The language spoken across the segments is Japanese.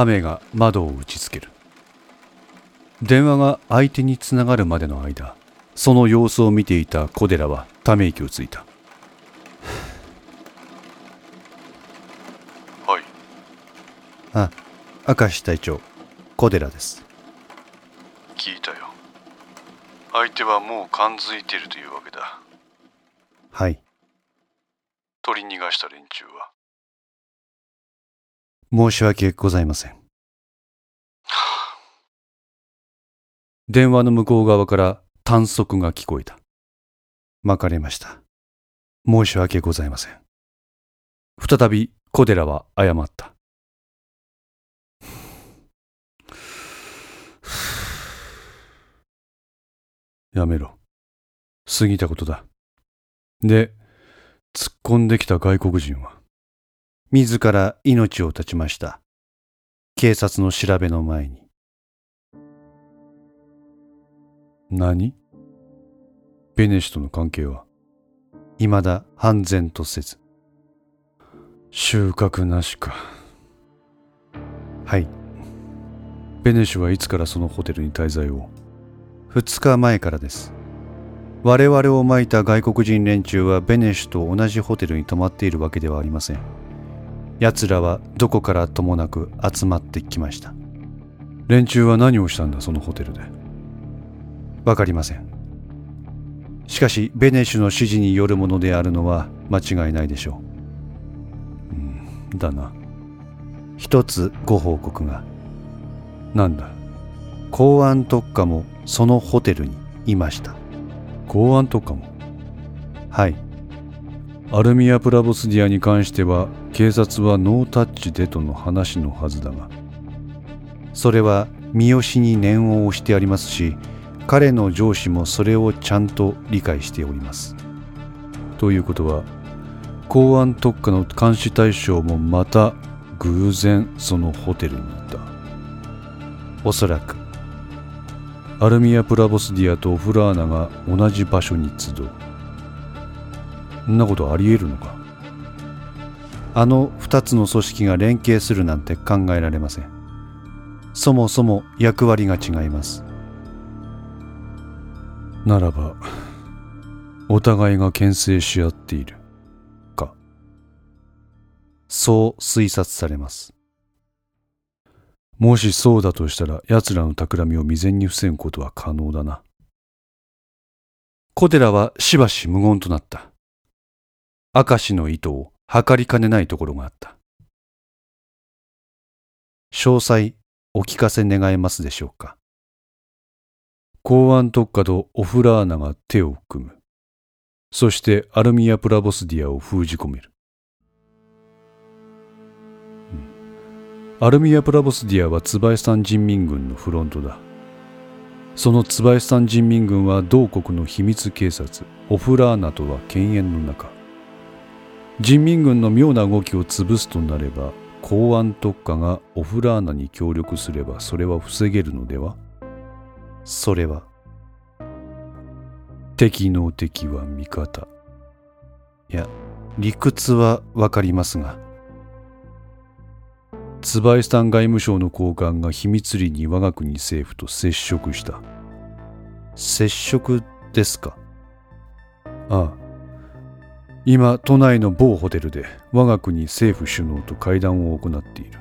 雨が窓を打ちつける。電話が相手につながるまでの間その様子を見ていた小寺はため息をついた。はい。あ明石隊長小寺です。聞いたよ。相手はもう感づいているというわけだ。はい。取り逃がした連中は申し訳ございません。電話の向こう側から短足が聞こえた。まかれました。申し訳ございません。再び小寺は謝った。やめろ。過ぎたことだ。で突っ込んできた外国人は？自ら命を絶ちました。警察の調べの前に。何？ベネシとの関係は？未だ判然とせず。収穫なしか。はい。ベネシュはいつからそのホテルに滞在を？2日前からです。我々をまいた外国人連中はベネシュと同じホテルに泊まっているわけではありません奴らはどこからともなく集まってきました。連中は何をしたんだそのホテルで？わかりません。しかしベネシュの指示によるものであるのは間違いないでしょう。うんだな。一つご報告が。なんだ？公安特化もそのホテルにいました。公安特化も？はい。アルミア・プラボスディアに関しては警察はノータッチでとの話のはずだがそれは三好に念を押してありますし彼の上司もそれをちゃんと理解しております。ということは公安特化の監視対象もまた偶然そのホテルにいた。おそらくアルミア・プラボスディアとオフラーナが同じ場所に集う。んなことあり得るのか？あの二つの組織が連携するなんて考えられません。そもそも役割が違います。ならばお互いが牽制し合っている。か。そう推察されます。もしそうだとしたら奴らの企みを未然に防ぐことは可能だな。小寺はしばし無言となった明石の意図を測りかねないところがあった。詳細お聞かせ願えますでしょうか。公安特化とオフラーナが手を組む。そしてアルミア・プラボスディアを封じ込める、うん、アルミア・プラボスディアはツバイスタン人民軍のフロントだ。そのツバイスタン人民軍は同国の秘密警察オフラーナとは犬猿の仲人民軍の妙な動きを潰すとなれば公安特化がオフラーナに協力すればそれは防げるのでは？それは敵の敵は味方。いや理屈はわかりますがツバイスタン外務省の高官が秘密裏に我が国政府と接触した。接触ですか？ああ。今都内の某ホテルで我が国政府首脳と会談を行っている。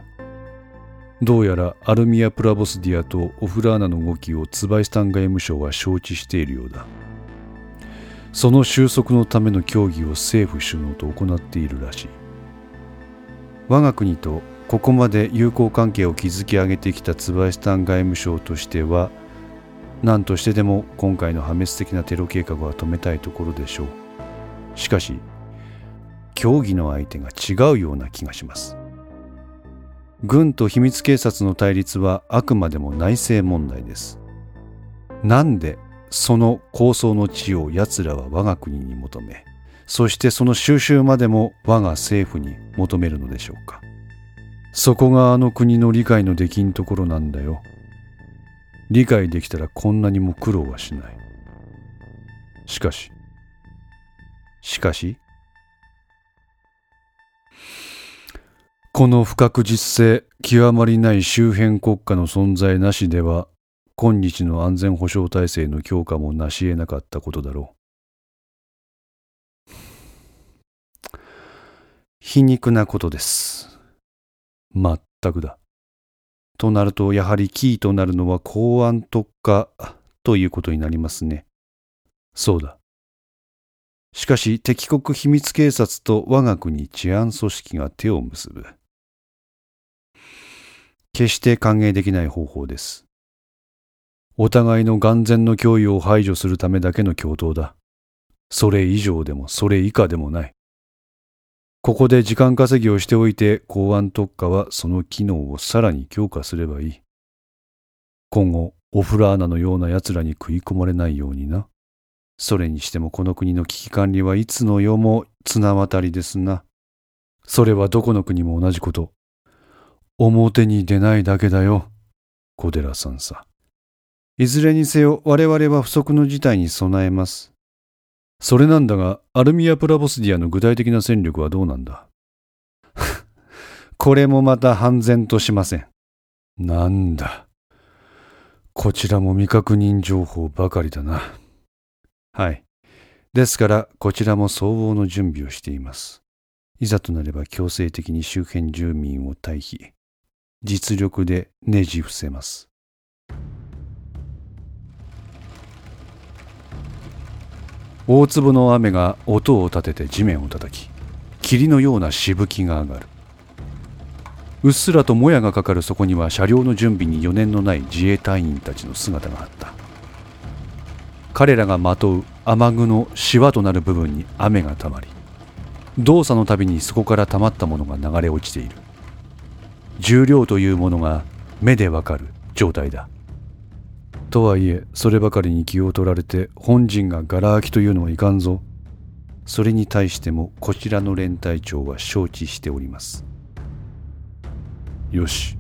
どうやらアルミア・プラボスディアとオフラーナの動きをツバイスタン外務省は承知しているようだ。その収束のための協議を政府首脳と行っているらしい。我が国とここまで友好関係を築き上げてきたツバイスタン外務省としては何としてでも今回の破滅的なテロ計画は止めたいところでしょう。しかし協議の相手が違うような気がします。軍と秘密警察の対立はあくまでも内政問題です。なんでその構想の地を奴らは我が国に求めそしてその収集までも我が政府に求めるのでしょうか。そこがあの国の理解のできんところなんだよ。理解できたらこんなにも苦労はしない。しかししかしこの不確実性極まりない周辺国家の存在なしでは今日の安全保障体制の強化も成し得なかったことだろう。皮肉なことです。まったくだ。となるとやはりキーとなるのは公安特化ということになりますね。そうだ。しかし敵国秘密警察と我が国治安組織が手を結ぶ。決して歓迎できない方法です。お互いの眼前の脅威を排除するためだけの共闘だ。それ以上でもそれ以下でもない。ここで時間稼ぎをしておいて公安特化はその機能をさらに強化すればいい。今後、オフラーナのような奴らに食い込まれないようにな。それにしてもこの国の危機管理はいつの世も綱渡りですな。それはどこの国も同じこと。表に出ないだけだよ、小寺さんさ。いずれにせよ我々は不測の事態に備えます。それなんだが、アルミア・プラボスディアの具体的な戦力はどうなんだ？これもまた半然としません。なんだ？こちらも未確認情報ばかりだな。はい。ですから、こちらも相応の準備をしています。いざとなれば強制的に周辺住民を退避。実力でねじ伏せます。大粒の雨が音を立てて地面を叩き、霧のようなしぶきが上がる。うっすらともやがかかるそこには車両の準備に余念のない自衛隊員たちの姿があった。彼らがまとう雨具のしわとなる部分に雨がたまり動作のたびにそこからたまったものが流れ落ちている重量というものが目でわかる状態だ。とはいえそればかりに気を取られて本人がガラ空きというのはいかんぞ。それに対してもこちらの連隊長は承知しております。よし。